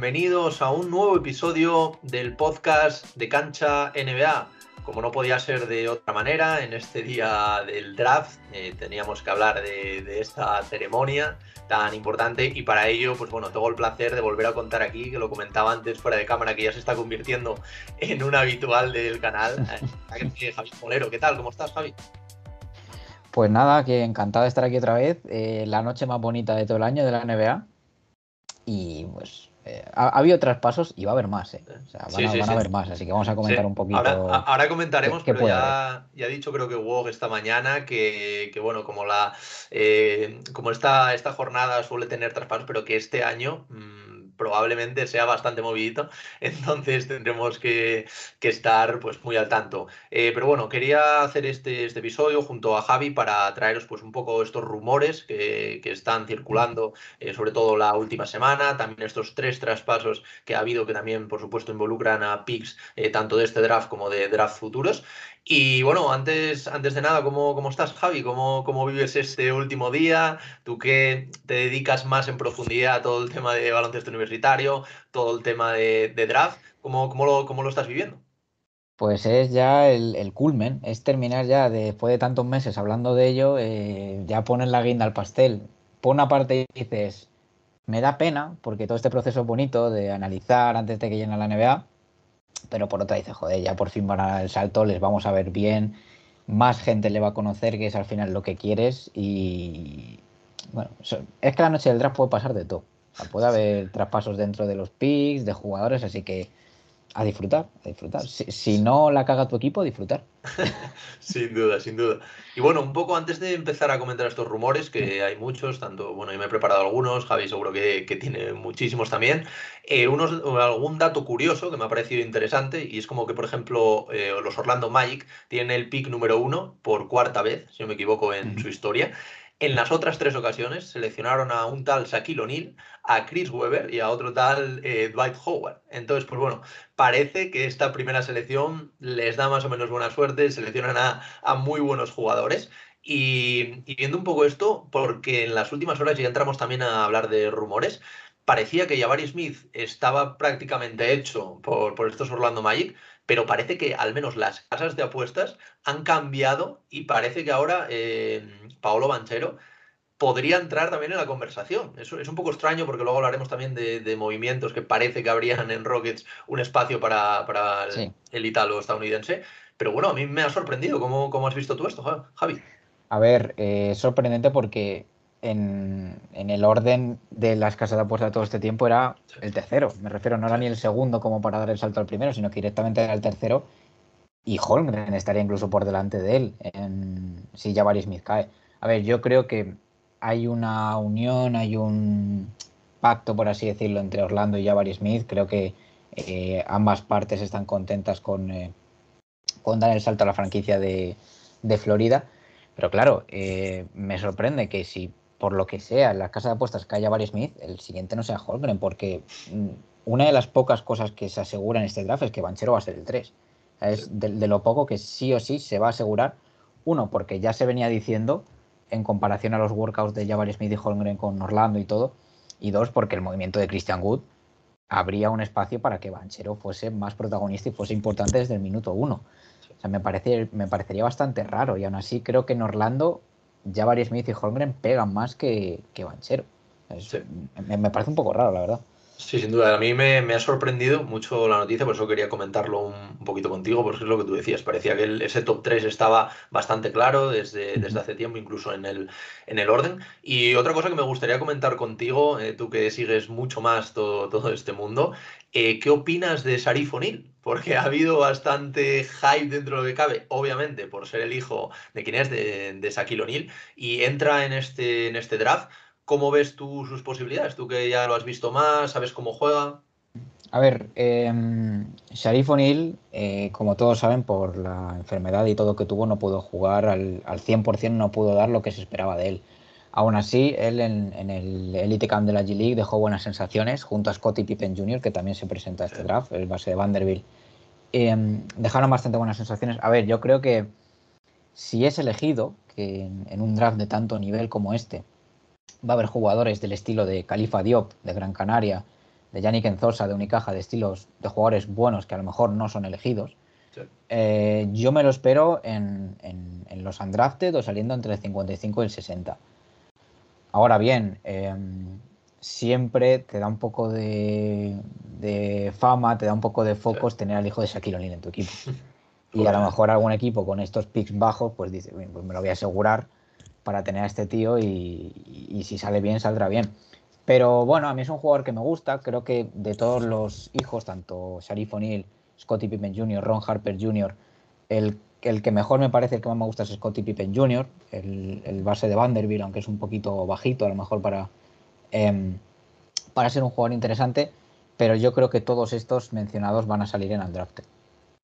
bienvenidos a un nuevo episodio del podcast de Cancha NBA. Como no podía ser de otra manera, en este día del draft eh, teníamos que hablar de, esta ceremonia tan importante y para ello, pues bueno, tengo el placer de volver a contar aquí, que lo comentaba antes fuera de cámara, que ya se está convirtiendo en un habitual del canal. Eh, Javi Molero, ¿qué tal? ¿Cómo estás, Javi? Pues nada, que encantado de estar aquí otra vez. Eh, la noche más bonita de todo el año de la NBA. Y pues eh, ha, habido traspasos y va a haber más, ¿eh? O sea, van, a, haber más, así que vamos a comentar un poquito. Ahora, comentaremos, pero ya, ya, ha dicho creo que WOG esta mañana que, bueno, como la eh, como esta, esta jornada suele tener traspasos, pero que este año. Mm, probablemente sea bastante movidito, entonces tendremos que, estar pues muy al tanto. Eh, pero bueno, quería hacer este, este, episodio junto a Javi para traeros pues un poco estos rumores que, están circulando, eh, sobre todo la última semana, también estos tres traspasos que ha habido que también por supuesto involucran a picks eh, tanto de este draft como de draft futuros. Y bueno, antes, antes de nada, ¿cómo, cómo estás, Javi? ¿Cómo, ¿Cómo, vives este último día? ¿Tú qué te dedicas más en profundidad a todo el tema de baloncesto universitario, todo el tema de, draft? ¿Cómo, cómo, lo, ¿Cómo, lo, estás viviendo? Pues es ya el, culmen, es terminar ya después de tantos meses hablando de ello, eh, ya pones la guinda al pastel. Por una parte dices, me da pena porque todo este proceso bonito de analizar antes de que llegue la NBA pero por otra dice, joder, ya por fin van a el salto, les vamos a ver bien, más gente le va a conocer, que es al final lo que quieres y bueno, es que la noche del draft puede pasar de todo. Puede haber traspasos dentro de los picks, de jugadores, así que a disfrutar, a disfrutar. Si, no la caga tu equipo, a disfrutar. sin duda, sin duda. Y bueno, un poco antes de empezar a comentar estos rumores, que hay muchos, tanto, bueno, yo me he preparado algunos, Javi seguro que, tiene muchísimos también, eh, unos, algún dato curioso que me ha parecido interesante, y es como que, por ejemplo, eh, los Orlando Magic tienen el pick número uno por cuarta vez, si no me equivoco, en su historia. En las otras tres ocasiones seleccionaron a un tal Shaquille O'Neal, a Chris Webber y a otro tal eh, Dwight Howard. Entonces, pues bueno, parece que esta primera selección les da más o menos buena suerte, seleccionan a, muy buenos jugadores. Y, viendo un poco esto, porque en las últimas horas ya entramos también a hablar de rumores, parecía que Jabari Smith estaba prácticamente hecho por, por estos Orlando Magic, pero parece que al menos las casas de apuestas han cambiado y parece que ahora eh, Paolo Banchero podría entrar también en la conversación. Eso es un poco extraño porque luego hablaremos también de, movimientos que parece que habrían en Rockets un espacio para, el, italo estadounidense. Pero bueno, a mí me ha sorprendido. ¿Cómo, cómo has visto tú esto, Javi? A ver, eh, es sorprendente porque en, el orden de las casas de apuestas de todo este tiempo era el tercero. Me refiero, no era ni el segundo como para dar el salto al primero, sino que directamente era el tercero. Y Holmgren estaría incluso por delante de él en, si Jabari Smith cae. A ver, yo creo que hay una unión, hay un pacto, por así decirlo, entre Orlando y Jabari Smith. Creo que eh, ambas partes están contentas con, eh, con dar el salto a la franquicia de, de Florida. Pero claro, eh, me sorprende que si por lo que sea, en la casa de apuestas que haya Barry Smith, el siguiente no sea Holgren, porque mm, una de las pocas cosas que se asegura en este draft es que Banchero va a ser el 3. Es de, lo poco que sí o sí se va a asegurar. Uno, porque ya se venía diciendo en comparación a los workouts de Jabari Smith y Holmgren con Orlando y todo. Y dos, porque el movimiento de Christian Wood habría un espacio para que Banchero fuese más protagonista y fuese importante desde el minuto uno. O sea, me, parece, me parecería bastante raro. Y aún así creo que en Orlando Jabari Smith y Holmgren pegan más que, que Banchero. me, parece un poco raro, la verdad. Sí, sin duda. A mí me, ha sorprendido mucho la noticia, por eso quería comentarlo un, poquito contigo, porque es lo que tú decías. Parecía que ese top 3 estaba bastante claro desde, desde hace tiempo, incluso en el, en el orden. Y otra cosa que me gustaría comentar contigo, eh, tú que sigues mucho más todo, todo este mundo, eh, ¿qué opinas de Sarif O'Neill? Porque ha habido bastante hype dentro de lo que cabe, obviamente, por ser el hijo de quien es, de, de Shaquille O'Neal, y entra en este, en este draft ¿Cómo ves tú sus posibilidades? Tú que ya lo has visto más, sabes cómo juega. A ver, eh, Sharif O'Neill, eh, como todos saben, por la enfermedad y todo que tuvo, no pudo jugar al, al 100%, no pudo dar lo que se esperaba de él. Aún así, él en, el Elite Camp de la G-League dejó buenas sensaciones junto a Scottie Pippen Jr., que también se presenta a este draft, el base de Vanderbilt. Em, dejaron bastante buenas sensaciones. A ver, yo creo que si es elegido, que en un draft de tanto nivel como este, va a haber jugadores del estilo de Califa Diop, de Gran Canaria, de Yannick Enzosa, de Unicaja, de estilos de jugadores buenos que a lo mejor no son elegidos. Eh, yo me lo espero en, los undrafted o saliendo entre el 55 y el 60. Ahora bien, em, siempre te da un poco de, fama, te da un poco de focos tener al hijo de Shaquille O'Neal en tu equipo. Y a lo mejor algún equipo con estos picks bajos, pues dice, pues me lo voy a asegurar para tener a este tío y, si sale bien, saldrá bien. Pero bueno, a mí es un jugador que me gusta. Creo que de todos los hijos, tanto Sharif O'Neal, Scottie Pippen Jr., Ron Harper Jr., el, el, que mejor me parece, el que más me gusta es Scottie Pippen Jr., el, base de Vanderbilt, aunque es un poquito bajito a lo mejor para, em, para ser un jugador interesante. Pero yo creo que todos estos mencionados van a salir en el draft.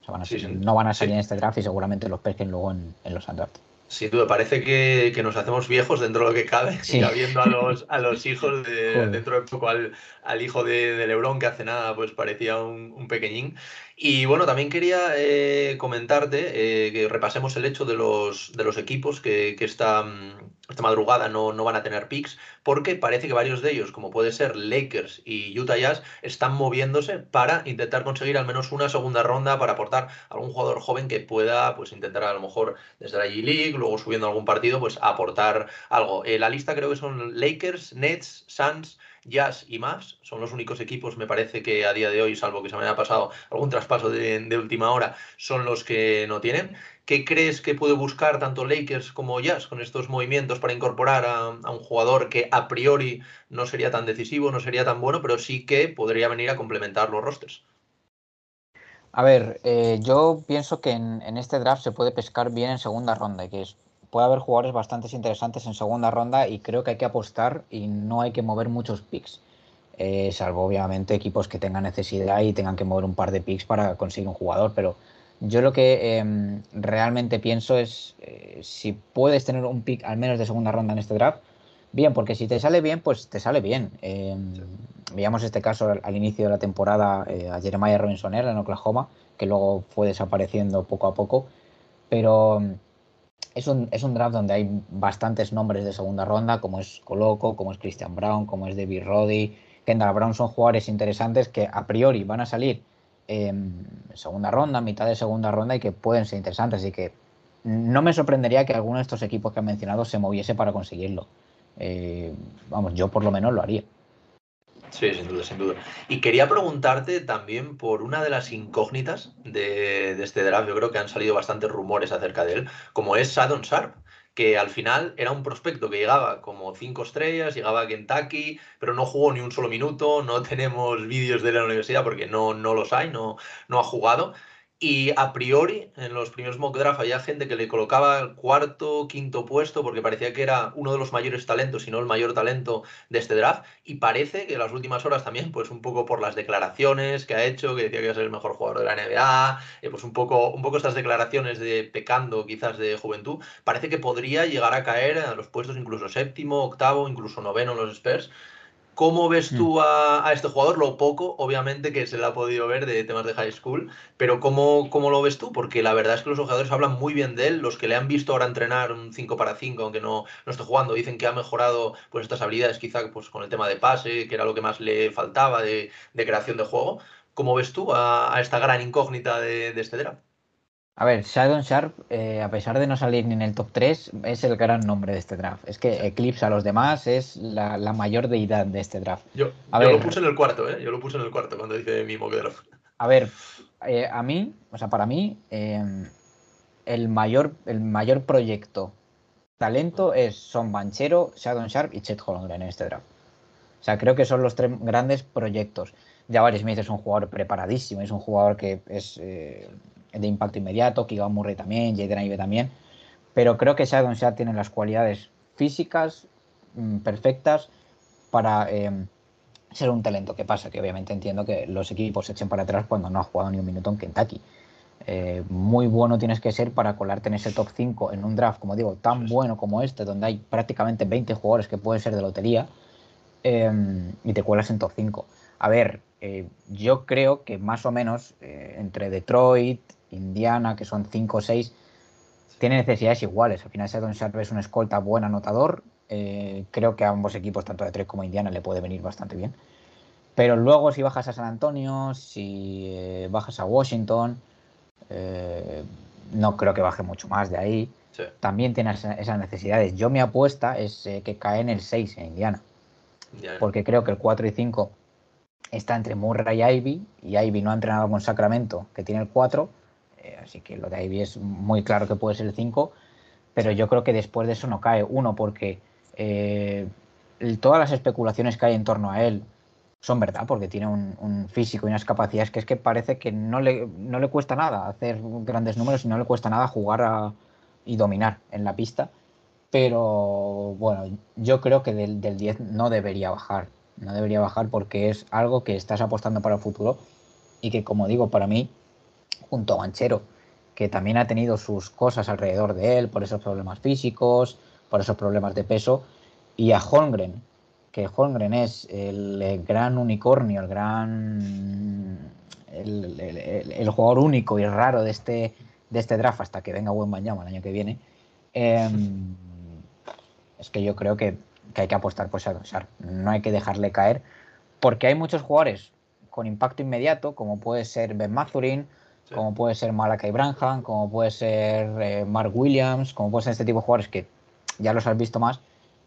no van a salir en este draft y seguramente los pesquen luego en, en los undrafted. Sin duda, parece que, nos hacemos viejos dentro de lo que cabe, sí. viendo a los, a los hijos, de, dentro de poco al, hijo de, de, Lebron, que hace nada pues parecía un, un pequeñín. Y bueno, también quería eh, comentarte eh, que repasemos el hecho de los, de los equipos que, que esta, esta, madrugada no, no, van a tener picks, porque parece que varios de ellos, como puede ser Lakers y Utah Jazz, están moviéndose para intentar conseguir al menos una segunda ronda para aportar a algún jugador joven que pueda pues intentar a lo mejor desde la G-League, luego subiendo algún partido, pues aportar algo. Eh, la lista creo que son Lakers, Nets, Suns, Jazz y más son los únicos equipos, me parece que a día de hoy, salvo que se me haya pasado algún traspaso de, última hora, son los que no tienen. ¿Qué crees que puede buscar tanto Lakers como Jazz con estos movimientos para incorporar a, un jugador que a priori no sería tan decisivo, no sería tan bueno, pero sí que podría venir a complementar los rosters? A ver, eh, yo pienso que en, en, este draft se puede pescar bien en segunda ronda, que es puede haber jugadores bastante interesantes en segunda ronda y creo que hay que apostar y no hay que mover muchos picks. Eh, salvo obviamente equipos que tengan necesidad y tengan que mover un par de picks para conseguir un jugador, pero yo lo que em, realmente pienso es eh, si puedes tener un pick al menos de segunda ronda en este draft, bien, porque si te sale bien, pues te sale bien. Em, veíamos este caso al, inicio de la temporada eh, a Jeremiah Robinson en Oklahoma, que luego fue desapareciendo poco a poco, pero es un, es un, draft donde hay bastantes nombres de segunda ronda, como es Coloco, como es Christian Brown, como es David Roddy, Kendall Brown, son jugadores interesantes que a priori van a salir en segunda ronda, mitad de segunda ronda y que pueden ser interesantes. Así que no me sorprendería que alguno de estos equipos que han mencionado se moviese para conseguirlo. Eh, vamos, yo por lo menos lo haría. Sí, sin duda, sin duda. Y quería preguntarte también por una de las incógnitas de, este draft. Yo creo que han salido bastantes rumores acerca de él, como es Sadon Sharp que al final era un prospecto que llegaba como cinco estrellas, llegaba a Kentucky, pero no jugó ni un solo minuto, no tenemos vídeos de la universidad porque no, no los hay, no, no ha jugado. Y a priori, en los primeros mock draft había gente que le colocaba el cuarto, quinto puesto, porque parecía que era uno de los mayores talentos, si no el mayor talento de este draft. Y parece que en las últimas horas también, pues un poco por las declaraciones que ha hecho, que decía que iba a ser el mejor jugador de la NBA, eh, pues un poco, un poco estas declaraciones de pecando quizás de juventud, parece que podría llegar a caer a los puestos incluso séptimo, octavo, incluso noveno en los Spurs. ¿Cómo ves mm. tú a, este jugador? Lo poco, obviamente, que se le ha podido ver de temas de high school, pero ¿cómo, ¿cómo, lo ves tú? Porque la verdad es que los jugadores hablan muy bien de él, los que le han visto ahora entrenar un 5 para 5, aunque no, no esté jugando, dicen que ha mejorado pues, estas habilidades quizá pues, con el tema de pase, que era lo que más le faltaba de, creación de juego. ¿Cómo ves tú a, esta gran incógnita de, de este draft? A ver, Shadon Sharp, eh, a pesar de no salir ni en el top 3, es el gran nombre de este draft. Es que eclipsa a los demás, es la, mayor deidad de este draft. Yo, lo puse en el cuarto, ¿eh? Yo lo puse en el cuarto cuando dice mi mock draft. A ver, eh, a mí, o sea, para mí, em, el, mayor, el mayor proyecto talento es Son Banchero, Shadon Sharp y Chet Holmgren en este draft. O sea, creo que son los tres grandes proyectos. Jabari Smith es un jugador preparadísimo, es un jugador que es eh, de impacto inmediato, Kigan Murray también, Jaden Ive también, pero creo que Shadon Shad tiene las cualidades físicas mm, perfectas para em, ser un talento. ¿Qué pasa? Que obviamente entiendo que los equipos se echen para atrás cuando no ha jugado ni un minuto en Kentucky. Eh, muy bueno tienes que ser para colarte en ese top 5 en un draft, como digo, tan bueno como este, donde hay prácticamente 20 jugadores que pueden ser de lotería, em, y te cuelas en top 5. A ver, eh, yo creo que más o menos eh, entre Detroit, Indiana, que son 5 o 6, tiene necesidades iguales. Al final, Don Sharp es un escolta buen anotador. Eh, creo que a ambos equipos, tanto de Detroit como Indiana, le puede venir bastante bien. Pero luego si bajas a San Antonio, si eh, bajas a Washington, eh, no creo que baje mucho más de ahí. También tiene esas necesidades. Yo mi apuesta es que cae en el 6 en Indiana. Porque creo que el 4 y 5 está entre Murray y Ivy. Y Ivy no ha entrenado con Sacramento, que tiene el 4. Así que lo de Ivy es muy claro que puede ser el 5. Pero yo creo que después de eso no cae. Uno, porque todas las especulaciones que hay en torno a él son verdad, porque tiene un, físico y unas capacidades que es que parece que no le, no le cuesta nada hacer grandes números y no le cuesta nada jugar y dominar en la pista. Pero bueno, yo creo que del, 10 no debería bajar. No debería bajar porque es algo que estás apostando para el futuro y que, como digo, para mí, junto a Banchero, que también ha tenido sus cosas alrededor de él por esos problemas físicos, por esos problemas de peso, y a Holmgren, que Holmgren es el, gran unicornio, el gran. El, jugador único y raro de este, de este draft hasta que venga buen el año que viene. Em, es que yo creo que, hay que apostar por Shadowsar. No hay que dejarle caer, porque hay muchos jugadores con impacto inmediato, como puede ser Ben Como puede ser Malakai Branham, como puede ser eh, Mark Williams, como puede ser este tipo de jugadores que ya los has visto más,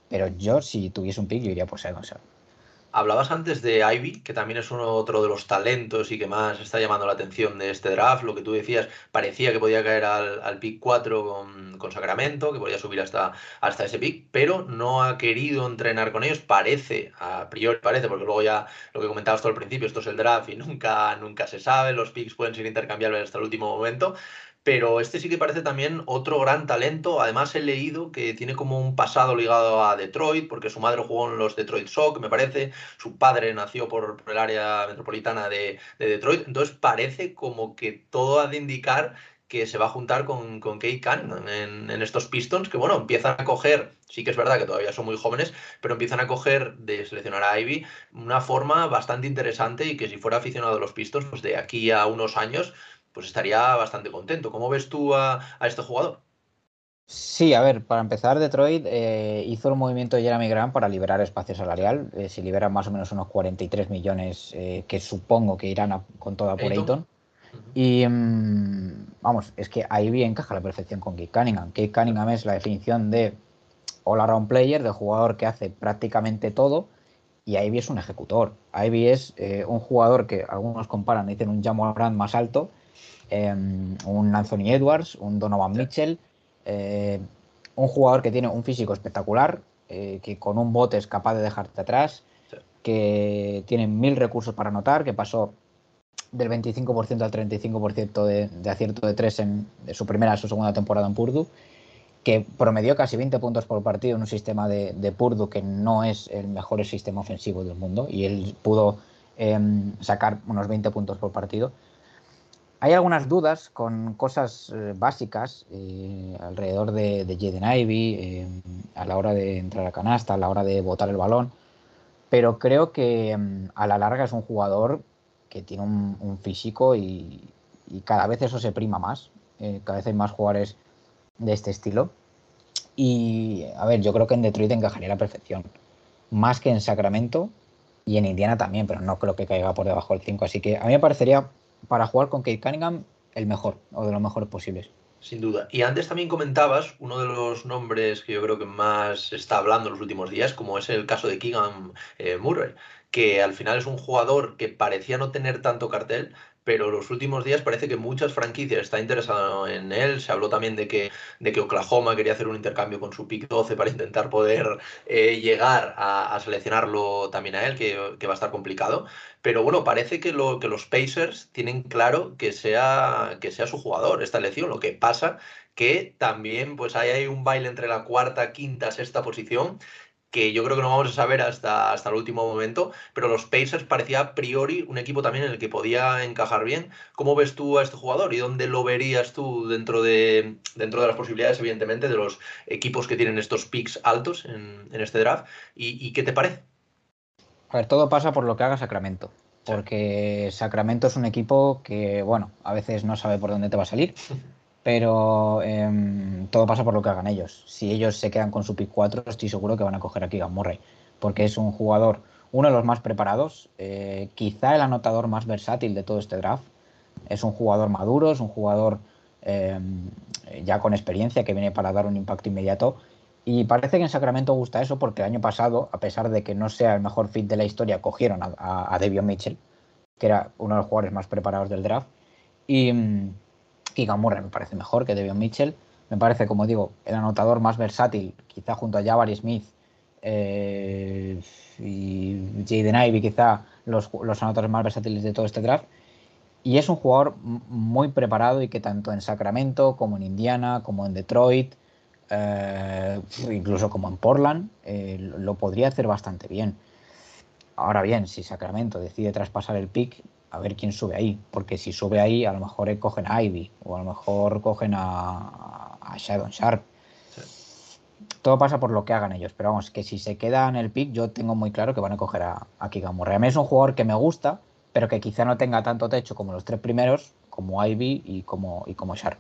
pero yo, si tuviese un pick, yo iría por Second Hablabas antes de Ivy, que también es uno otro de los talentos y que más está llamando la atención de este draft. Lo que tú decías, parecía que podía caer al, pick 4 con, Sacramento, que podía subir hasta, hasta ese pick, pero no ha querido entrenar con ellos. Parece, a priori parece, porque luego ya lo que comentabas todo al principio, esto es el draft y nunca, nunca se sabe, los picks pueden ser intercambiables hasta el último momento pero este sí que parece también otro gran talento. Además, he leído que tiene como un pasado ligado a Detroit, porque su madre jugó en los Detroit Shock, me parece. Su padre nació por, el área metropolitana de, Detroit. Entonces, parece como que todo ha de indicar que se va a juntar con, con Kate Cunningham en, estos Pistons, que bueno, empiezan a coger, sí que es verdad que todavía son muy jóvenes, pero empiezan a coger de seleccionar a Ivy una forma bastante interesante y que si fuera aficionado a los Pistons, pues de aquí a unos años pues estaría bastante contento. ¿Cómo ves tú a, este jugador? Sí, a ver, para empezar, Detroit eh, hizo el movimiento de Jeremy Grant para liberar espacio salarial. Eh, se liberan más o menos unos 43 millones eh, que supongo que irán con toda por Ayton. Y mm, vamos, es que ahí bien encaja la perfección con Kate Cunningham. Kate Cunningham es la definición de all-around player, de jugador que hace prácticamente todo. Y Ivy es un ejecutor. Ivy es un jugador que algunos comparan, dicen un Jamal Grant más alto, Em, un Anthony Edwards, un Donovan Mitchell, eh, un jugador que tiene un físico espectacular, eh, que con un bote es capaz de dejarte atrás, que tiene mil recursos para anotar, que pasó del 25% al 35% de, de, acierto de tres en su primera y su segunda temporada en Purdue, que promedió casi 20 puntos por partido en un sistema de, de Purdue que no es el mejor sistema ofensivo del mundo y él pudo em, sacar unos 20 puntos por partido. Hay algunas dudas con cosas eh, básicas eh, alrededor de, de Jaden Ivy, eh, a la hora de entrar a canasta, a la hora de botar el balón, pero creo que mm, a la larga es un jugador que tiene un, físico y, cada vez eso se prima más. cada vez hay más jugadores de este estilo. Y a ver, yo creo que en Detroit encajaría a la perfección. Más que en Sacramento y en Indiana también, pero no creo que caiga por debajo del 5. Así que a mí me parecería para jugar con Kate Cunningham el mejor o de los mejores posibles. Sin duda. Y antes también comentabas uno de los nombres que yo creo que más está hablando en los últimos días, como es el caso de Keegan eh, Murray, que al final es un jugador que parecía no tener tanto cartel, pero los últimos días parece que muchas franquicias están interesadas en él. Se habló también de que, de que Oklahoma quería hacer un intercambio con su pick 12 para intentar poder eh, llegar a, seleccionarlo también a él, que, va a estar complicado. Pero bueno, parece que, lo, que los Pacers tienen claro que sea, que sea su jugador esta elección. Lo que pasa que también pues hay un baile entre la cuarta, quinta, sexta posición que yo creo que no vamos a saber hasta, hasta el último momento, pero los Pacers parecía a priori un equipo también en el que podía encajar bien. ¿Cómo ves tú a este jugador y dónde lo verías tú dentro de, dentro de las posibilidades, evidentemente, de los equipos que tienen estos picks altos en, este draft? ¿Y, qué te parece? A ver, todo pasa por lo que haga Sacramento. Porque Sacramento es un equipo que, bueno, a veces no sabe por dónde te va a salir. pero em, todo pasa por lo que hagan ellos. Si ellos se quedan con su pick 4, estoy seguro que van a coger a Keegan Murray, porque es un jugador uno de los más preparados, eh, quizá el anotador más versátil de todo este draft. Es un jugador maduro, es un jugador eh, ya con experiencia que viene para dar un impacto inmediato. Y parece que en Sacramento gusta eso porque el año pasado, a pesar de que no sea el mejor fit de la historia, cogieron a, a, Mitchell, que era uno de los jugadores más preparados del draft. Y, y me parece mejor que Devion Mitchell. Me parece, como digo, el anotador más versátil, quizá junto a Jabari Smith eh, y Jaden Ivey, quizá los, los anotadores más versátiles de todo este draft. Y es un jugador muy preparado y que tanto en Sacramento como en Indiana, como en Detroit, eh, incluso como en Portland, eh, lo podría hacer bastante bien. Ahora bien, si Sacramento decide traspasar el pick, a ver quién sube ahí, porque si sube ahí, a lo mejor cogen a Ivy o a lo mejor cogen a, a Shadow Sharp. Todo pasa por lo que hagan ellos, pero vamos, que si se queda en el pick, yo tengo muy claro que van a coger a, a Kigamurra. A mí es un jugador que me gusta, pero que quizá no tenga tanto techo como los tres primeros, como Ivy y como, y como Sharp.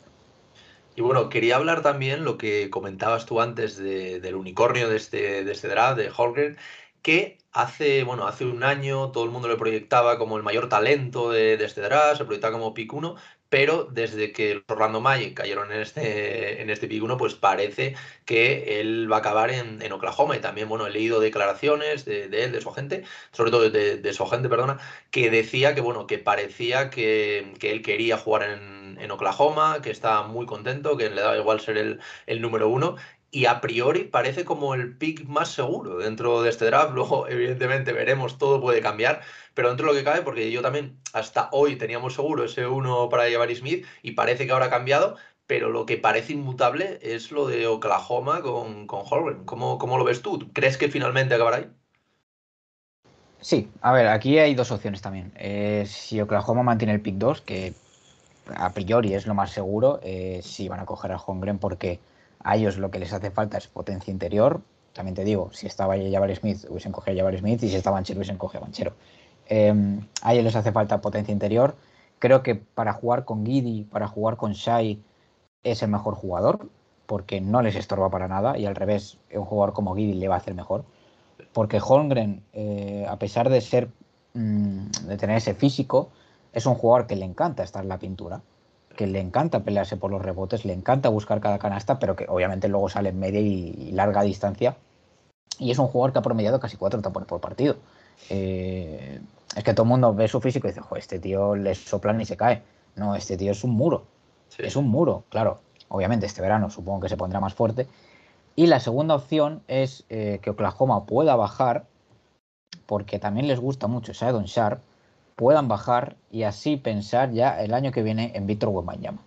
Y bueno, quería hablar también lo que comentabas tú antes del unicornio de este, de este draft, de Holgren, que hace, bueno, hace un año todo el mundo le proyectaba como el mayor talento de, este draft, se proyectaba como pick 1, pero desde que los Orlando Magic cayeron en este, en este pick 1, pues parece que él va a acabar en, Oklahoma. Y también, bueno, he leído declaraciones de, él, de su agente, sobre todo de, su agente, perdona, que decía que, bueno, que parecía que, él quería jugar en, en, Oklahoma, que estaba muy contento, que le daba igual ser el, el número uno y a priori parece como el pick más seguro dentro de este draft. Luego, evidentemente, veremos, todo puede cambiar, pero dentro de lo que cabe, porque yo también hasta hoy teníamos seguro ese uno para llevar Smith y parece que ahora ha cambiado, pero lo que parece inmutable es lo de Oklahoma con, con Holgren. ¿Cómo, ¿Cómo, lo ves tú? ¿Crees que finalmente acabará ahí? Sí, a ver, aquí hay dos opciones también. Eh, si Oklahoma mantiene el pick 2, que a priori es lo más seguro, eh, sí van a coger a Holmgren porque a ellos lo que les hace falta es potencia interior. También te digo, si estaba Jabari Smith, hubiesen cogido a Jabari Smith y si estaba Banchero, hubiesen cogido a Banchero. Em, a ellos les hace falta potencia interior. Creo que para jugar con Giddy, para jugar con Shai, es el mejor jugador, porque no les estorba para nada y al revés, un jugador como Giddy le va a hacer mejor. Porque Holmgren, eh, a pesar de ser mm, de tener ese físico, es un jugador que le encanta estar en la pintura que le encanta pelearse por los rebotes, le encanta buscar cada canasta, pero que obviamente luego sale en media y, larga distancia. Y es un jugador que ha promediado casi cuatro tapones por partido. Eh, es que todo el mundo ve su físico y dice, Joder, este tío le soplan y se cae. No, este tío es un muro. Es un muro, claro. Obviamente este verano supongo que se pondrá más fuerte. Y la segunda opción es eh, que Oklahoma pueda bajar, porque también les gusta mucho Shadon Sharp, puedan bajar y así pensar ya el año que viene en Víctor Wembanyama.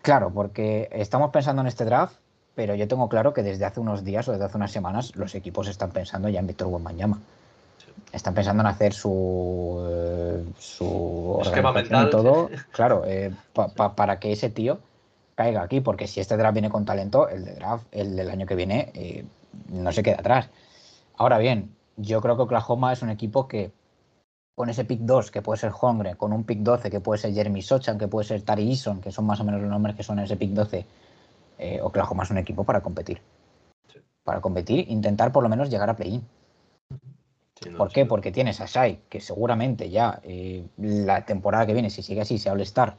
Claro, porque estamos pensando en este draft, pero yo tengo claro que desde hace unos días o desde hace unas semanas los equipos están pensando ya en Víctor Wembanyama. Están pensando en hacer su, eh, su esquema mental. todo, claro, eh, para que ese tío caiga aquí, porque si este draft viene con talento, el de draft, el del año que viene, eh, no se queda atrás. Ahora bien, yo creo que Oklahoma es un equipo que con ese pick 2 que puede ser Hongre, con un pick 12 que puede ser Jeremy Sochan, que puede ser Tari Eason, que son más o menos los nombres que son en ese pick 12, eh, Oklahoma es un equipo para competir. Para competir, intentar por lo menos llegar a play-in. ¿Por qué? Porque tienes a Shai, que seguramente ya eh, la temporada que viene, si sigue así, se All Star.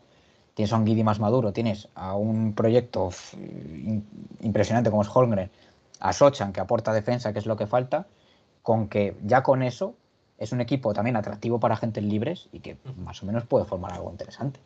Tienes a un Giddy más maduro, tienes a un proyecto impresionante como es Holmgren, a Sochan que aporta defensa, que es lo que falta, con que ya con eso es un equipo también atractivo para agentes libres y que más o menos puede formar algo interesante.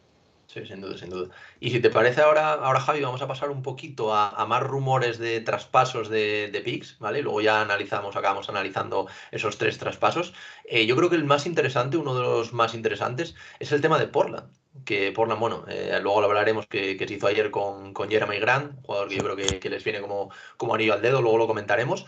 Sí, sin duda, sin duda. Y si te parece ahora, ahora Javi, vamos a pasar un poquito a, más rumores de traspasos de, de picks, ¿vale? Luego ya analizamos, acabamos analizando esos tres traspasos. Eh, yo creo que el más interesante, uno de los más interesantes, es el tema de Portland. Que Portland, bueno, eh, luego lo hablaremos, que, se hizo ayer con, con Jeremy Grant, jugador que yo creo que, que les viene como, como anillo al dedo, luego lo comentaremos.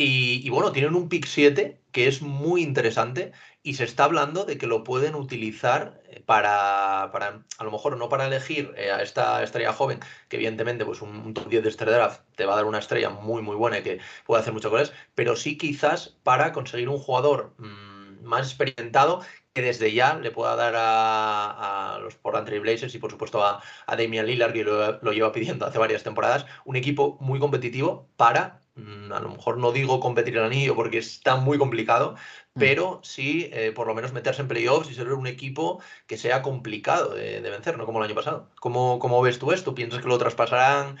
Y, bueno, tienen un pick 7 que es muy interesante y se está hablando de que lo pueden utilizar eh, para, a lo mejor no para elegir eh, a esta estrella joven, que evidentemente pues un, top 10 de este draft te va a dar una estrella muy muy buena y que puede hacer mucho con pero sí quizás para conseguir un jugador mm, más experimentado desde ya le pueda dar a, los Portland Trail Blazers y por supuesto a, Damian Lillard, que lo, lleva pidiendo hace varias temporadas, un equipo muy competitivo para, mm, a lo mejor no digo competir el anillo porque está muy complicado, mm. pero sí eh, por lo menos meterse en playoffs y ser un equipo que sea complicado de, vencer, no como el año pasado. ¿Cómo, ¿Cómo, ves tú esto? ¿Piensas que lo traspasarán?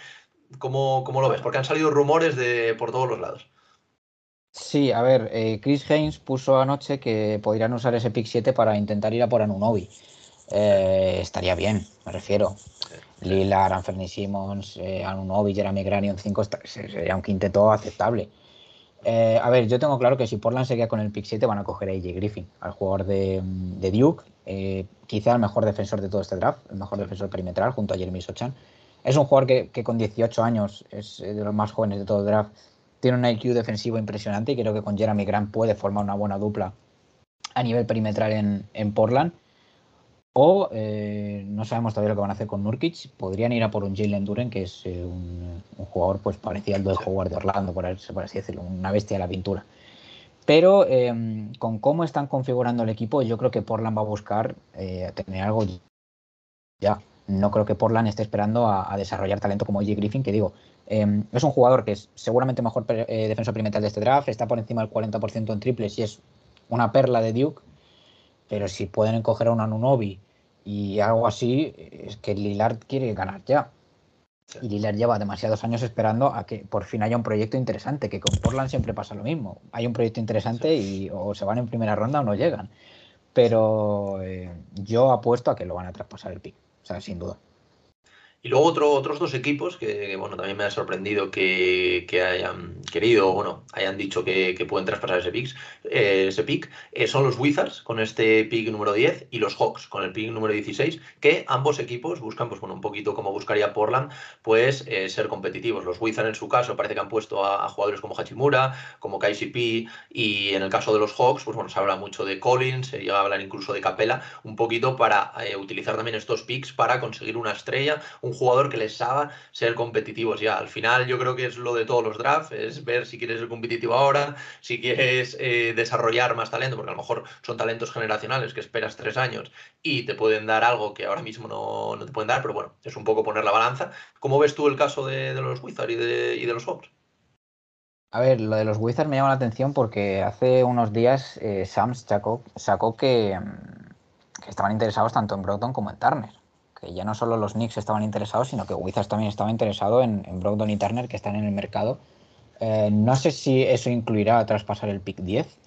¿Cómo, ¿Cómo, lo ves? Porque han salido rumores de por todos los lados. Sí, a ver, eh, Chris Haynes puso anoche que podrían usar ese pick 7 para intentar ir a por Anunobi. Eh, estaría bien, me refiero. Lillard, Anthony Simmons, eh, Anunobi, Jeremy Granion 5 sería un quinteto aceptable. a ver, yo tengo claro que si Portland se queda con el pick 7 van a coger a AJ Griffin, al jugador de, Duke, quizá el mejor defensor de todo este draft, el mejor defensor perimetral junto a Jeremy Sochan. Es un jugador que, que con 18 años es de los más jóvenes de todo el draft tiene un IQ defensivo impresionante y creo que con Jeremy Grant puede formar una buena dupla a nivel perimetral en, Portland. O eh, no sabemos todavía lo que van a hacer con Nurkic. Podrían ir a por un Jalen Duren, que es eh, un, jugador pues parecido al Dwight Howard de Orlando, por, así decirlo, una bestia de la pintura. Pero em, con cómo están configurando el equipo, yo creo que Portland va a buscar eh, tener algo ya. No creo que Portland esté esperando a, a desarrollar talento como J. Griffin, que digo, Em, es un jugador que es seguramente mejor eh, defensor perimetral de este draft, está por encima del 40% en triples y es una perla de Duke, pero si pueden encoger a un Anunobi y algo así, es que Lillard quiere ganar ya. Y Lillard lleva demasiados años esperando a que por fin haya un proyecto interesante, que con Portland siempre pasa lo mismo. Hay un proyecto interesante y o se van en primera ronda o no llegan. Pero eh, yo apuesto a que lo van a traspasar el pick, sea, sin duda. Y luego otro, otros dos equipos que, bueno, también me ha sorprendido que, hayan querido, bueno, hayan dicho que, pueden traspasar ese pick, eh, ese pick eh, son los Wizards con este pick número 10 y los Hawks con el pick número 16, que ambos equipos buscan, pues bueno, un poquito como buscaría Portland, pues eh, ser competitivos. Los Wizards en su caso parece que han puesto a, jugadores como Hachimura, como KCP y en el caso de los Hawks, pues bueno, se habla mucho de Collins, se llega a hablar incluso de Capela, un poquito para utilizar también estos picks para conseguir una estrella, jugador que les haga ser competitivos ya. Al final yo creo que es lo de todos los drafts, es ver si quieres ser competitivo ahora, si quieres eh, desarrollar más talento, porque a lo mejor son talentos generacionales que esperas tres años y te pueden dar algo que ahora mismo no, te pueden dar, pero bueno, es un poco poner la balanza. ¿Cómo ves tú el caso de, los Wizards y de, los Hawks? A ver, lo de los Wizards me llama la atención porque hace unos días eh, Sams sacó, sacó que, mm, que, estaban interesados tanto en Brogdon como en Turner que ya no solo los Knicks estaban interesados, sino que Wizards también estaba interesado en, en Brogdon y Turner, que están en el mercado. Eh, no sé si eso incluirá traspasar el pick 10.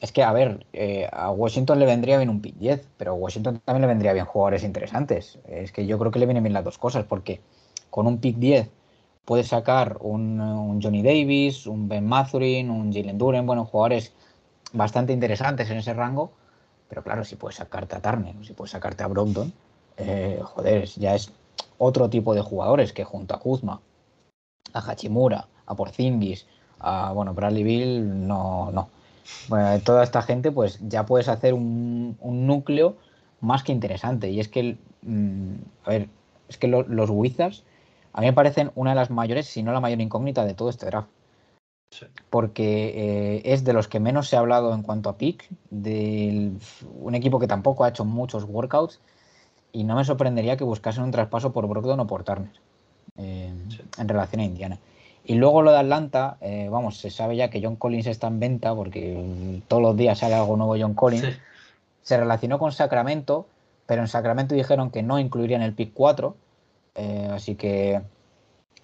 Es que, a ver, eh, a Washington le vendría bien un pick 10, pero a Washington también le vendría bien jugadores interesantes. Es que yo creo que le vienen bien las dos cosas, porque con un pick 10 puedes sacar un, Johnny Davis, un Ben Mathurin, un Jalen Duren, bueno, jugadores bastante interesantes en ese rango. Pero claro, si puedes sacarte a Turner, si puedes sacarte a Brogdon, eh, joder, ya es otro tipo de jugadores que junto a Kuzma, a Hachimura, a Porzingis, a bueno, Bradley Bill, no, no. Bueno, toda esta gente, pues ya puedes hacer un, núcleo más que interesante. Y es que, mm, a ver, es que los Wizards a mí me parecen una de las mayores, si no la mayor incógnita de todo este draft. Porque eh, es de los que menos se ha hablado en cuanto a pick, de un equipo que tampoco ha hecho muchos workouts y no me sorprendería que buscasen un traspaso por Brogdon o por Turner eh, en relación a Indiana. Y luego lo de Atlanta, eh, vamos, se sabe ya que John Collins está en venta porque todos los días sale algo nuevo John Collins. Se relacionó con Sacramento, pero en Sacramento dijeron que no incluirían el pick 4, eh, así que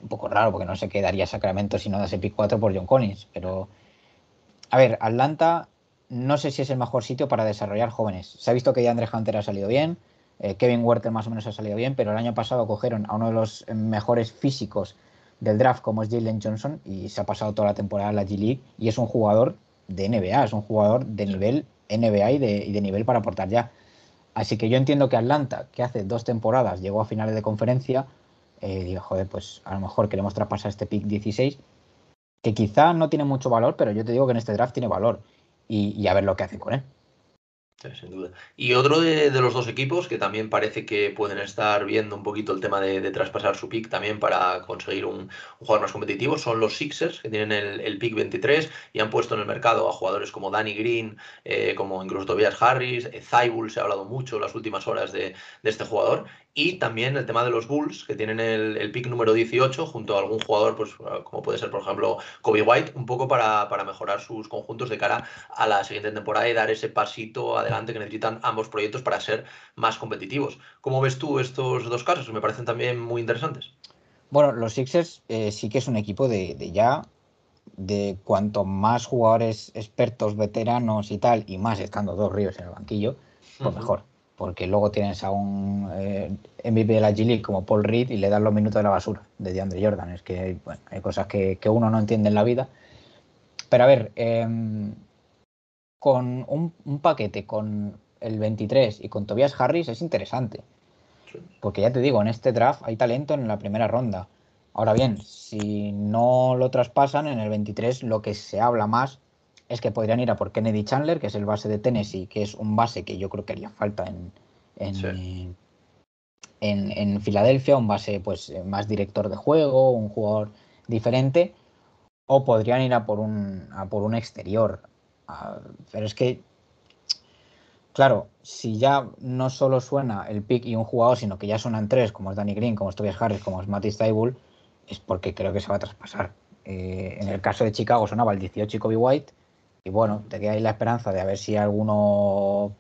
un poco raro porque no se quedaría Sacramento si no da ese pick 4 por John Collins. Pero, a ver, Atlanta no sé si es el mejor sitio para desarrollar jóvenes. Se ha visto que Andre Hunter ha salido bien, eh, Kevin Werther más o menos ha salido bien, pero el año pasado cogieron a uno de los mejores físicos del draft como es Jalen Johnson y se ha pasado toda la temporada en la G League y es un jugador de NBA, es un jugador de nivel NBA y de, nivel para aportar ya. Así que yo entiendo que Atlanta, que hace dos temporadas llegó a finales de conferencia, eh, joder, pues a lo mejor queremos traspasar este pick 16, que quizá no tiene mucho valor, pero yo te digo que en este draft tiene valor y a ver lo que hace con él. Sin duda. Y otro de, los dos equipos que también parece que pueden estar viendo un poquito el tema de, traspasar su pick también para conseguir un, jugador más competitivo son los Sixers, que tienen el, pick 23 y han puesto en el mercado a jugadores como Danny Green, eh, como incluso Tobias Harris, eh, se ha hablado mucho las últimas horas de, de este jugador. Y también el tema de los Bulls, que tienen el, pick número 18 junto a algún jugador, pues como puede ser, por ejemplo, Kobe White, un poco para, para mejorar sus conjuntos de cara a la siguiente temporada y dar ese pasito adelante que necesitan ambos proyectos para ser más competitivos. ¿Cómo ves tú estos dos casos? Me parecen también muy interesantes. Bueno, los Sixers eh, sí que es un equipo de, de ya de cuanto más jugadores expertos, veteranos y tal, y más estando dos ríos en el banquillo, pues mejor porque luego tienes a un eh, MVP de la G League como Paul Reed y le das los minutos de la basura de DeAndre Jordan. Es que hay, hay cosas que, uno no entiende en la vida. Pero a ver, em, con un, paquete con el 23 y con Tobias Harris es interesante. Porque ya te digo, en este draft hay talento en la primera ronda. Ahora bien, si no lo traspasan en el 23, lo que se habla más es que podrían ir a por Kennedy Chandler, que es el base de Tennessee, que es un base que yo creo que haría falta en, en, en, Filadelfia, un base pues más director de juego, un jugador diferente, o podrían ir a por un, a por un exterior. pero es que, claro, si ya no solo suena el pick y un jugador, sino que ya suenan tres, como es Danny Green, como es Tobias Harris, como es Matty Stable, es porque creo que se va a traspasar. Eh, en el caso de Chicago sonaba el 18 y Kobe White, y bueno, te queda ahí la esperanza de a ver si alguno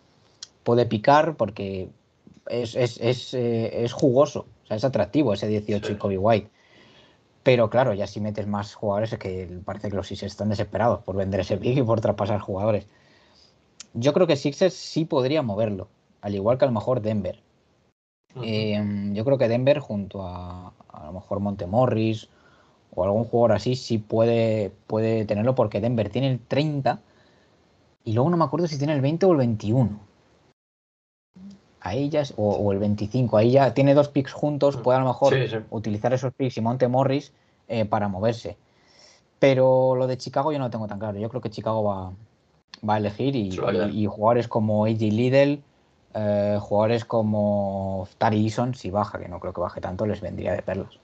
puede picar, porque es, es, eh, jugoso, o sea, es atractivo ese 18 y Kobe White. Pero claro, ya si metes más jugadores es que parece que los Sixers están desesperados por vender ese pick y por traspasar jugadores. Yo creo que Sixers sí podría moverlo, al igual que a lo mejor Denver. Em, yo creo que Denver junto a a lo mejor Montemorris o algún jugador así sí puede, puede tenerlo porque Denver tiene el 30 y luego no me acuerdo si tiene el 20 o el 21. Ahí ya o, el 25, ahí ya tiene dos picks juntos, puede a lo mejor utilizar esos picks y Monte Morris eh, para moverse. Pero lo de Chicago yo no lo tengo tan claro. Yo creo que Chicago va, va a elegir y, jugadores como AJ Liddell, eh, jugadores como Tari Eason, si baja, que no creo que baje tanto, les vendría de perlas.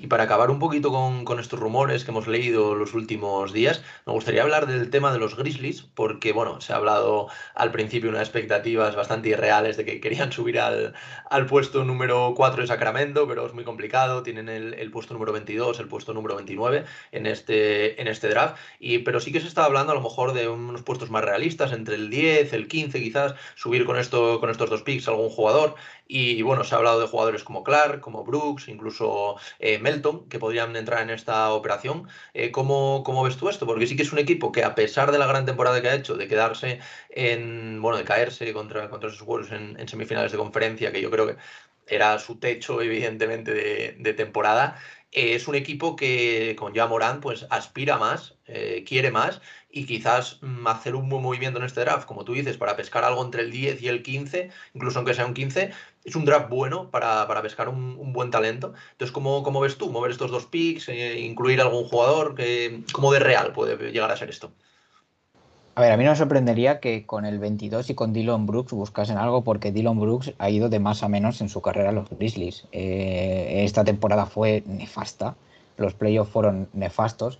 Y para acabar un poquito con, estos rumores que hemos leído los últimos días, me gustaría hablar del tema de los Grizzlies, porque bueno, se ha hablado al principio unas expectativas bastante irreales de que querían subir al, puesto número 4 de Sacramento, pero es muy complicado, tienen el, puesto número 22, el puesto número 29 en este, en este draft, y, pero sí que se está hablando a lo mejor de unos puestos más realistas, entre el 10, el 15 quizás, subir con, esto, con estos dos picks algún jugador, y, bueno, se ha hablado de jugadores como Clark, como Brooks, incluso eh, Melton, que podrían entrar en esta operación. Eh, ¿cómo, ves tú esto? Porque sí que es un equipo que a pesar de la gran temporada que ha hecho, de quedarse en, bueno, de caerse contra, contra esos jugadores en, semifinales de conferencia, que yo creo que era su techo, evidentemente, de, temporada, eh, es un equipo que con ya Morán pues aspira más, quiere más y quizás mm, hacer un buen movimiento en este draft, como tú dices, para pescar algo entre el 10 y el 15, incluso aunque sea un 15, es un draft bueno para, pescar un, buen talento. Entonces, ¿cómo, ¿cómo, ves tú? ¿Mover estos dos picks? Eh, ¿Incluir algún jugador? que ¿Cómo de real puede llegar a ser esto? A ver, a mí no me sorprendería que con el 22 y con Dylan Brooks buscasen algo porque Dylan Brooks ha ido de más a menos en su carrera a los Grizzlies. Eh, esta temporada fue nefasta, los playoffs fueron nefastos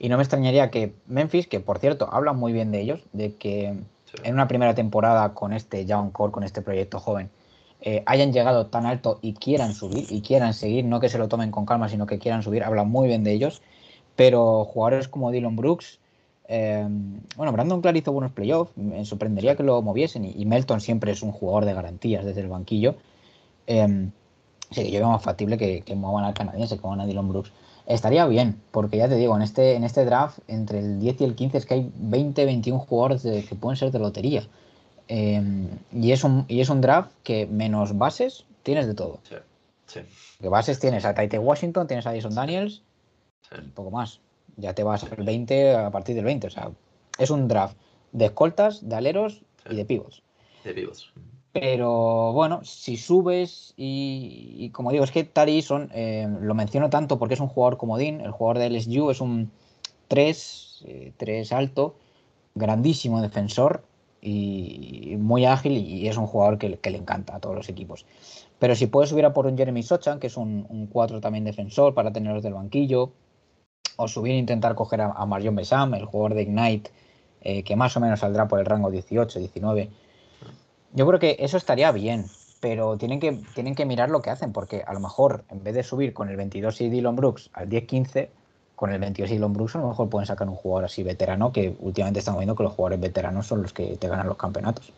y no me extrañaría que Memphis, que por cierto hablan muy bien de ellos, de que en una primera temporada con este Young Core, con este proyecto joven, eh, hayan llegado tan alto y quieran subir y quieran seguir, no que se lo tomen con calma, sino que quieran subir, hablan muy bien de ellos. Pero jugadores como Dylan Brooks, eh, bueno, Brandon Clark hizo buenos playoffs, me sorprendería que lo moviesen y, Melton siempre es un jugador de garantías desde el banquillo. Eh, sí, yo veo más factible que, que muevan al canadiense, que muevan a Dylan Brooks. Estaría bien, porque ya te digo, en este, en este draft, entre el 10 y el 15, es que hay 20, 21 jugadores que pueden ser de lotería. Em, y, es un, y es un draft que menos bases tienes de todo. Sí, sí. Que bases tienes a Taite Washington, tienes a Jason Daniels, un poco más. Ya te vas al 20 a partir del 20. O sea, es un draft de escoltas, de aleros y de pivots. De pivots. Pero bueno, si subes y, como digo, es que Tari son, eh, lo menciono tanto porque es un jugador comodín, el jugador de LSU es un 3, 3 eh, alto, grandísimo defensor y muy ágil y es un jugador que, le encanta a todos los equipos. Pero si puedes subir a por un Jeremy Sochan, que es un 4 también defensor para tenerlos del banquillo, o subir e intentar coger a, Marion Besam, el jugador de Ignite, eh, que más o menos saldrá por el rango 18, 19. Yo creo que eso estaría bien, pero tienen que, tienen que mirar lo que hacen, porque a lo mejor en vez de subir con el 22 y Dylan Brooks al 10-15, con el 22 y Brooks a lo mejor pueden sacar un jugador así veterano, que últimamente estamos viendo que los jugadores veteranos son los que te ganan los campeonatos.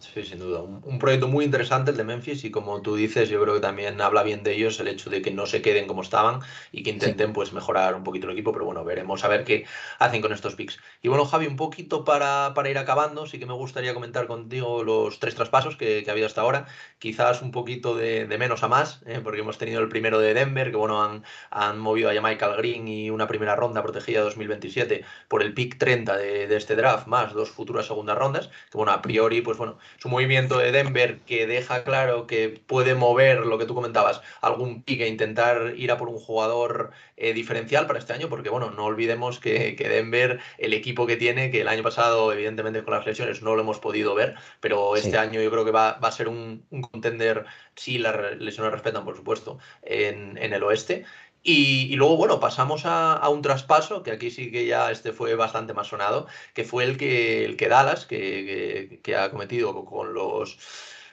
Sí, sin duda. Un, proyecto muy interesante el de Memphis y como tú dices, yo creo que también habla bien de ellos el hecho de que no se queden como estaban y que intenten pues mejorar un poquito el equipo, pero bueno, veremos a ver qué hacen con estos picks. Y bueno, Javi, un poquito para, para ir acabando, sí que me gustaría comentar contigo los tres traspasos que, que ha habido hasta ahora, quizás un poquito de, de menos a más, ¿eh? porque hemos tenido el primero de Denver, que bueno, han, han movido a Michael Green y una primera ronda protegida 2027 por el pick 30 de, de este draft, más dos futuras segundas rondas, que bueno, a priori, pues bueno, su movimiento de Denver que deja claro que puede mover lo que tú comentabas, algún pique, intentar ir a por un jugador eh, diferencial para este año, porque bueno, no olvidemos que, Denver, el equipo que tiene, que el año pasado, evidentemente con las lesiones no lo hemos podido ver, pero este año yo creo que va, a ser un, contender, si las lesiones respetan, por supuesto, en, en el oeste. Y, luego, bueno, pasamos a, un traspaso, que aquí sí que ya este fue bastante más sonado, que fue el que, el que Dallas, que, ha cometido con los,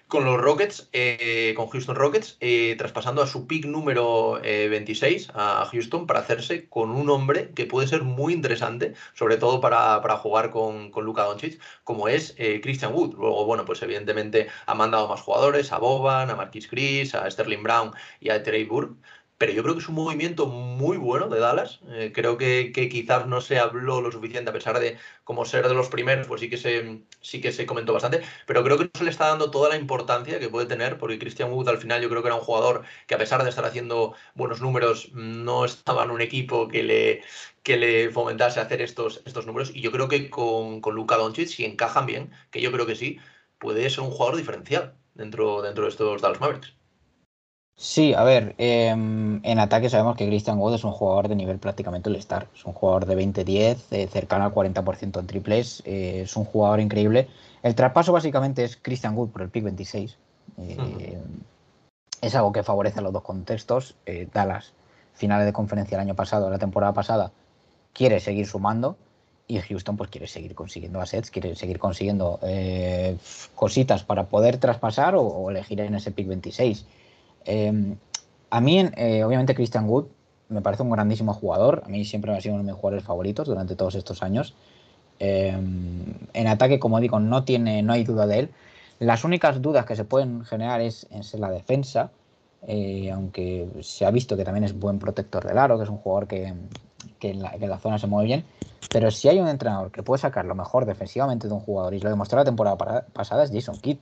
con los Rockets, eh, con Houston Rockets, eh, traspasando a su pick número 26 eh, a Houston para hacerse con un hombre que puede ser muy interesante, sobre todo para, jugar con, con Luka Doncic, como es Christian Wood. Luego, bueno, pues evidentemente ha mandado más jugadores, a Boban, a Marquis Chris, a Sterling Brown y a Trey Burke pero yo creo que es un movimiento muy bueno de Dallas. Eh, creo que, quizás no se habló lo suficiente, a pesar de como ser de los primeros, pues sí que, se, sí que se comentó bastante, pero creo que no se le está dando toda la importancia que puede tener, porque Christian Wood al final yo creo que era un jugador que a pesar de estar haciendo buenos números, no estaba en un equipo que le, que le fomentase hacer estos, estos números, y yo creo que con, con Luka Doncic, si encajan bien, que yo creo que sí, puede ser un jugador diferencial dentro, dentro de estos Dallas Mavericks. Sí, a ver, em, en ataque sabemos que Christian Wood es un jugador de nivel prácticamente el star. Es un jugador de 20-10, eh, cercano al 40% en triples. Eh, es un jugador increíble. El traspaso básicamente es Christian Wood por el pick 26. Eh, es algo que favorece a los dos contextos. Dallas, finales de conferencia el año pasado, la temporada pasada, quiere seguir sumando. Y Houston pues quiere seguir consiguiendo assets, quiere seguir consiguiendo cositas para poder traspasar o, o elegir en ese pick 26. Em, a mí, eh, obviamente, Christian Wood me parece un grandísimo jugador. A mí siempre ha sido uno de mis jugadores favoritos durante todos estos años. Em, en ataque, como digo, no, tiene, no hay duda de él. Las únicas dudas que se pueden generar es, en la defensa, eh, aunque se ha visto que también es buen protector del aro, que es un jugador que, en la, zona se mueve bien. Pero si hay un entrenador que puede sacar lo mejor defensivamente de un jugador, y lo demostró la temporada pasada, es Jason Kidd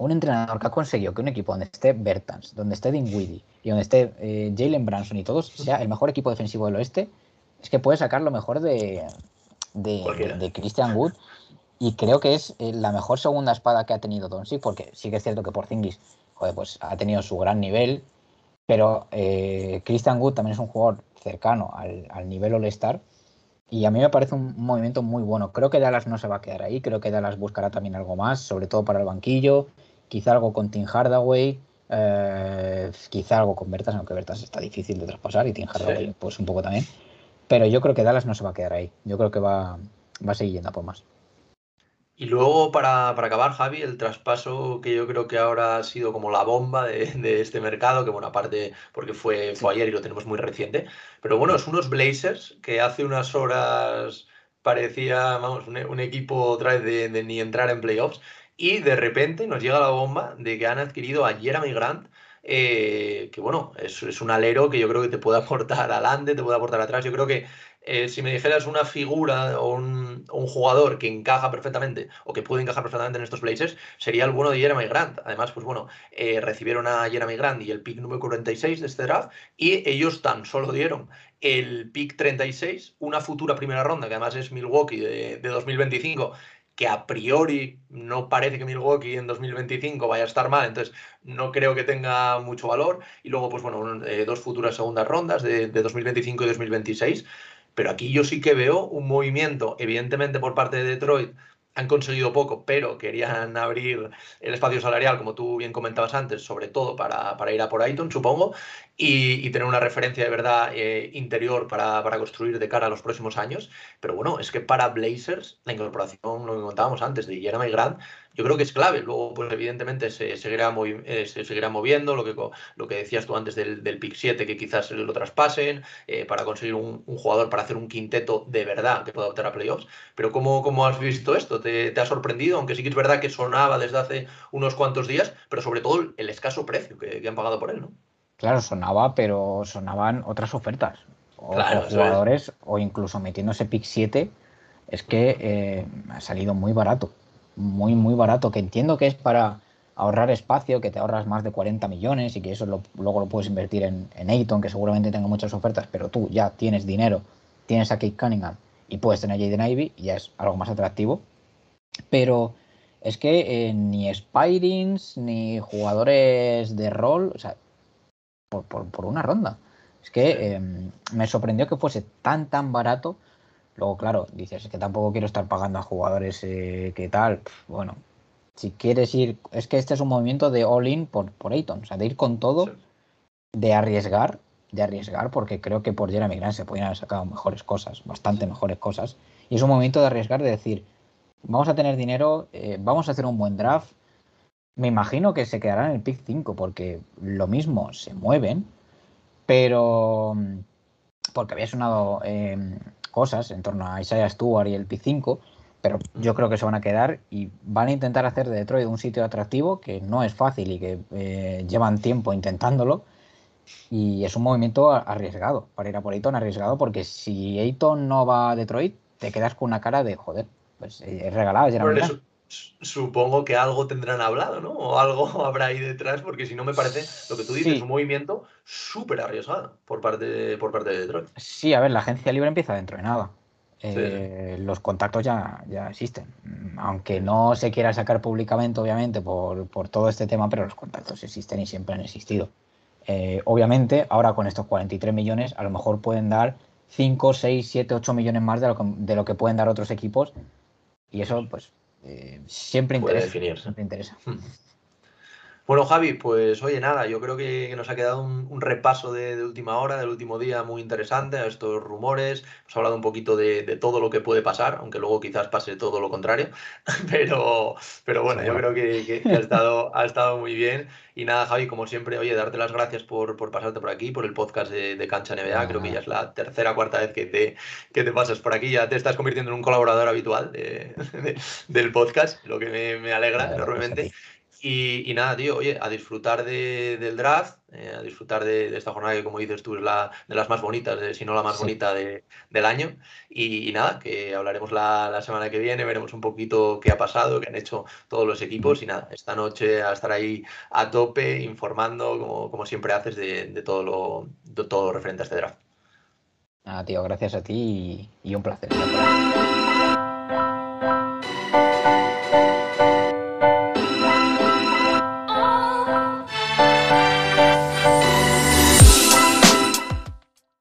un entrenador que ha conseguido que un equipo donde esté Bertans, donde esté Dinwiddie y donde esté eh, Jalen Branson y todos sea el mejor equipo defensivo del oeste, es que puede sacar lo mejor de, de, Christian Wood. Y creo que es eh, la mejor segunda espada que ha tenido Doncic, porque sí que es cierto que por Zingis pues ha tenido su gran nivel, pero eh, Christian Wood también es un jugador cercano al, al nivel All-Star. Y a mí me parece un movimiento muy bueno. Creo que Dallas no se va a quedar ahí. Creo que Dallas buscará también algo más, sobre todo para el banquillo quizá algo con Tim Hardaway, eh, quizá algo con Bertas, aunque Bertas está difícil de traspasar y Tim Hardaway pues un poco también. Pero yo creo que Dallas no se va a quedar ahí. Yo creo que va, va a seguir yendo a por más. Y luego, para, acabar, Javi, el traspaso que yo creo que ahora ha sido como la bomba de, este mercado, que bueno, aparte porque fue, fue ayer y lo tenemos muy reciente, pero bueno, es unos Blazers que hace unas horas parecía, vamos, un, equipo otra vez de, de, ni entrar en playoffs y de repente nos llega la bomba de que han adquirido a Jeremy Grant, eh, que bueno, es, es, un alero que yo creo que te puede aportar adelante, te puede aportar atrás. Yo creo que eh, si me dijeras una figura o un, jugador que encaja perfectamente o que puede encajar perfectamente en estos places, sería el bueno de Jeremy Grant. Además, pues bueno, eh, recibieron a Jeremy Grant y el pick número 46 de este draft y ellos tan solo dieron el pick 36, una futura primera ronda, que además es Milwaukee de, de 2025 que a priori no parece que Milwaukee en 2025 vaya a estar mal, entonces no creo que tenga mucho valor. Y luego, pues bueno, eh, dos futuras segundas rondas de, 2025 y 2026. Pero aquí yo sí que veo un movimiento, evidentemente por parte de Detroit, han conseguido poco, pero querían abrir el espacio salarial, como tú bien comentabas antes, sobre todo para, ir a por Ayton, supongo, y, tener una referencia de verdad eh, interior para, construir de cara a los próximos años. Pero bueno, es que para Blazers, la incorporación, lo que contábamos antes, de Jeremy Grant, yo creo que es clave. Luego, pues evidentemente se seguirá, eh, se seguirá moviendo, lo que, lo que decías tú antes del, del pick 7, que quizás lo traspasen, eh, para conseguir un, jugador para hacer un quinteto de verdad que pueda optar a playoffs. Pero ¿cómo, cómo has visto esto? ¿Te, ha sorprendido? Aunque sí que es verdad que sonaba desde hace unos cuantos días, pero sobre todo el escaso precio que, han pagado por él, ¿no? Claro, sonaba, pero sonaban otras ofertas. O, jugadores, o incluso metiéndose pick 7, es que eh, ha salido muy barato muy, muy barato, que entiendo que es para ahorrar espacio, que te ahorras más de 40 millones y que eso luego lo puedes invertir en, en Ayton, que seguramente tenga muchas ofertas, pero tú ya tienes dinero, tienes a Kate Cunningham y puedes tener a Jaden Ivy y ya es algo más atractivo. Pero es que eh, ni Spirings ni jugadores de rol, o sea, por, una ronda. Es que em, me sorprendió que fuese tan, tan barato Luego, claro, dices, es que tampoco quiero estar pagando a jugadores eh, que tal. Bueno, si quieres ir, es que este es un movimiento de all-in por, por Ayton, o sea, de ir con todo, de arriesgar, de arriesgar, porque creo que por Jeremy Grant se podrían haber sacado mejores cosas, bastante mejores cosas. Y es un movimiento de arriesgar, de decir, vamos a tener dinero, eh, vamos a hacer un buen draft. Me imagino que se quedará en el pick 5, porque lo mismo se mueven, pero porque había sonado eh, cosas en torno a Isaiah Stewart y el P5, pero yo creo que se van a quedar y van a intentar hacer de Detroit un sitio atractivo que no es fácil y que eh, llevan tiempo intentándolo. Y es un movimiento arriesgado para ir a por Ayton, arriesgado, porque si Ayton no va a Detroit, te quedas con una cara de joder, pues eh, es regalado. Es supongo que algo tendrán hablado, ¿no? O algo habrá ahí detrás, porque si no me parece lo que tú dices, es un movimiento súper arriesgado por parte, de, por parte de Detroit. Sí, a ver, la agencia libre empieza dentro de nada. Eh, los contactos ya, ya existen. Aunque no se quiera sacar públicamente, obviamente, por, todo este tema, pero los contactos existen y siempre han existido. Eh, obviamente, ahora con estos 43 millones, a lo mejor pueden dar 5, 6, 7, 8 millones más de lo de lo que pueden dar otros equipos. Y eso, pues, eh, siempre, interesa, siempre interesa. Bueno, Javi, pues oye, nada, yo creo que nos ha quedado un, repaso de, última hora, del último día muy interesante a estos rumores. Hemos hablado un poquito de, todo lo que puede pasar, aunque luego quizás pase todo lo contrario. Pero, pero bueno, yo creo que, ha, estado, ha estado muy bien. Y nada, Javi, como siempre, oye, darte las gracias por, pasarte por aquí, por el podcast de, Cancha NBA. Creo que ya es la tercera o cuarta vez que te, que te pasas por aquí. Ya te estás convirtiendo en un colaborador habitual del podcast, lo que me, alegra enormemente. Y, nada, tío, oye, a disfrutar del draft, eh, a disfrutar de, esta jornada que, como dices tú, es la, de las más bonitas, de, si no la más bonita del año. Y, nada, que hablaremos la, semana que viene, veremos un poquito qué ha pasado, qué han hecho todos los equipos. Y nada, esta noche a estar ahí a tope, informando, como, como siempre haces, de, todo, lo, todo referente a este draft. Nada, tío, gracias a ti y un placer.